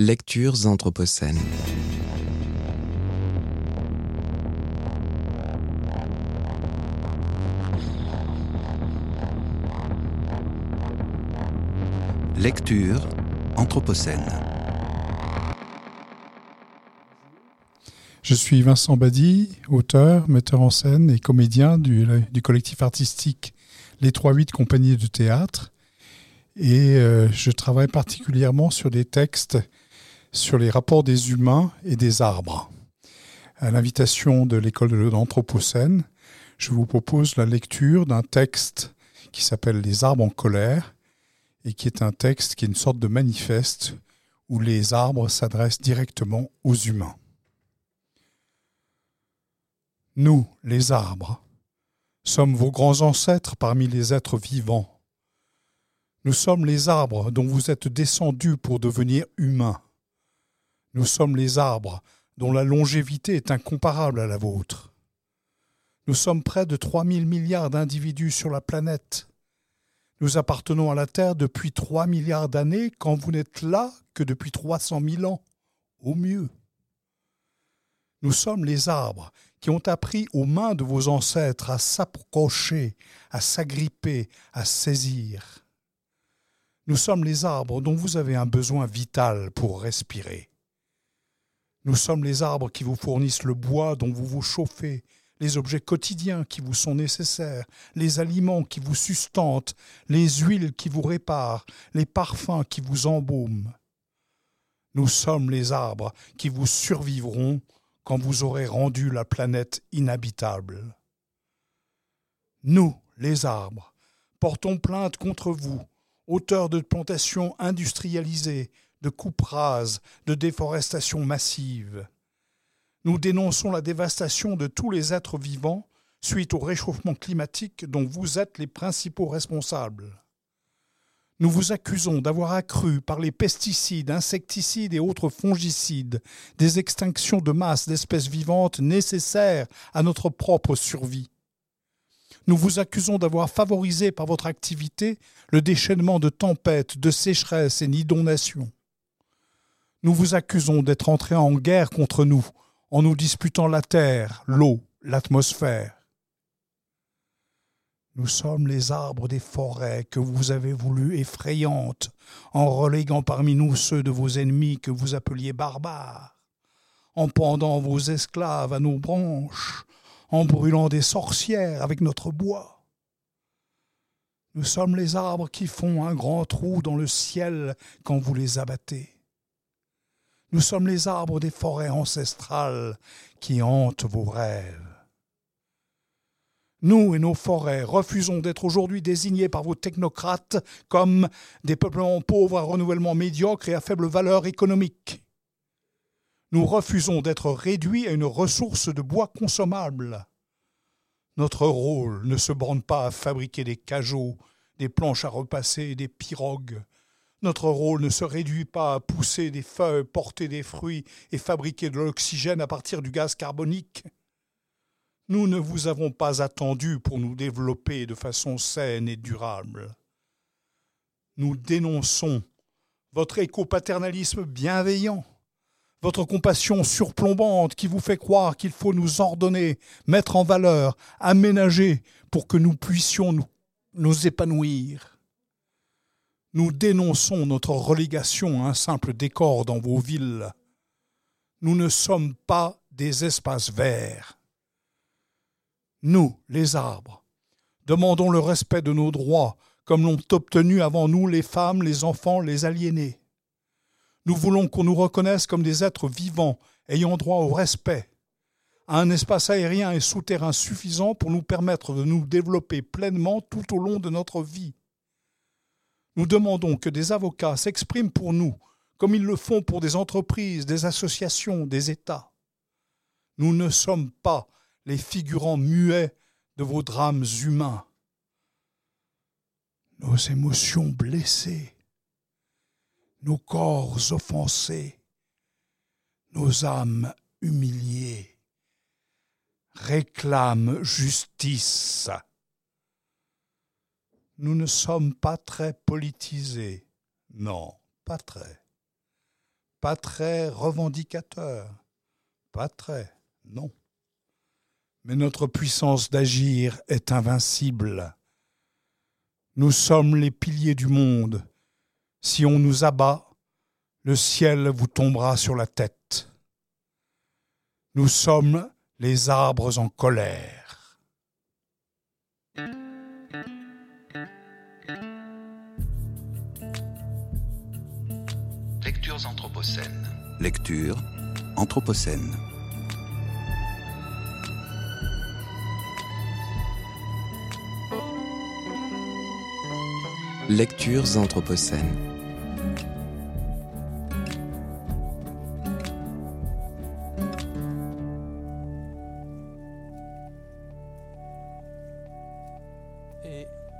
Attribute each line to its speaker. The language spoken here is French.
Speaker 1: Lectures anthropocènes. Lecture anthropocène.
Speaker 2: Je suis Vincent Badi, auteur, metteur en scène et comédien du, collectif artistique Les 3-8 Compagnies de théâtre. Et euh, je travaille particulièrement sur des textes sur les rapports des humains et des arbres. À l'invitation de l'école de l'Anthropocène, je vous propose la lecture d'un texte qui s'appelle Les arbres en colère et qui est un texte qui est une sorte de manifeste où les arbres s'adressent directement aux humains. Nous, les arbres, sommes vos grands ancêtres parmi les êtres vivants. Nous sommes les arbres dont vous êtes descendus pour devenir humains. Nous sommes les arbres dont la longévité est incomparable à la vôtre. Nous sommes près de 3000 milliards d'individus sur la planète. Nous appartenons à la Terre depuis 3 milliards d'années quand vous n'êtes là que depuis 300 000 ans, au mieux. Nous sommes les arbres qui ont appris aux mains de vos ancêtres à s'approcher, à s'agripper, à saisir. Nous sommes les arbres dont vous avez un besoin vital pour respirer. Nous sommes les arbres qui vous fournissent le bois dont vous vous chauffez, les objets quotidiens qui vous sont nécessaires, les aliments qui vous sustentent, les huiles qui vous réparent, les parfums qui vous embaument. Nous sommes les arbres qui vous survivront quand vous aurez rendu la planète inhabitable. Nous, les arbres, portons plainte contre vous, auteurs de plantations industrialisées, de coupes rases, de déforestation massive. Nous dénonçons la dévastation de tous les êtres vivants suite au réchauffement climatique dont vous êtes les principaux responsables. Nous vous accusons d'avoir accru par les pesticides, insecticides et autres fongicides des extinctions de masse d'espèces vivantes nécessaires à notre propre survie. Nous vous accusons d'avoir favorisé par votre activité le déchaînement de tempêtes, de sécheresses et d'inondations. Nous vous accusons d'être entrés en guerre contre nous, en nous disputant la terre, l'eau, l'atmosphère. Nous sommes les arbres des forêts que vous avez voulu effrayantes, en reléguant parmi nous ceux de vos ennemis que vous appeliez barbares, en pendant vos esclaves à nos branches, en brûlant des sorcières avec notre bois. Nous sommes les arbres qui font un grand trou dans le ciel quand vous les abattez. Nous sommes les arbres des forêts ancestrales qui hantent vos rêves. Nous et nos forêts refusons d'être aujourd'hui désignés par vos technocrates comme des peuplements pauvres à renouvellement médiocre et à faible valeur économique. Nous refusons d'être réduits à une ressource de bois consommable. Notre rôle ne se borne pas à fabriquer des cajots, des planches à repasser et des pirogues, notre rôle ne se réduit pas à pousser des feuilles, porter des fruits et fabriquer de l'oxygène à partir du gaz carbonique. Nous ne vous avons pas attendu pour nous développer de façon saine et durable. Nous dénonçons votre éco-paternalisme bienveillant, votre compassion surplombante qui vous fait croire qu'il faut nous ordonner, mettre en valeur, aménager pour que nous puissions nous, nous épanouir. Nous dénonçons notre relégation à un simple décor dans vos villes. Nous ne sommes pas des espaces verts. Nous, les arbres, demandons le respect de nos droits comme l'ont obtenu avant nous les femmes, les enfants, les aliénés. Nous voulons qu'on nous reconnaisse comme des êtres vivants ayant droit au respect, à un espace aérien et souterrain suffisant pour nous permettre de nous développer pleinement tout au long de notre vie. Nous demandons que des avocats s'expriment pour nous, comme ils le font pour des entreprises, des associations, des États. Nous ne sommes pas les figurants muets de vos drames humains. Nos émotions blessées, nos corps offensés, nos âmes humiliées réclament justice. Nous ne sommes pas très politisés. Non, pas très. pas très revendicateur, pas très, non. Mais notre puissance d'agir est invincible. Nous sommes les piliers du monde. Si on nous abat, le ciel vous tombera sur la tête. Nous sommes les arbres en colère.
Speaker 1: Lectures anthropocènes. Lecture anthropocène. Lectures anthropocènes.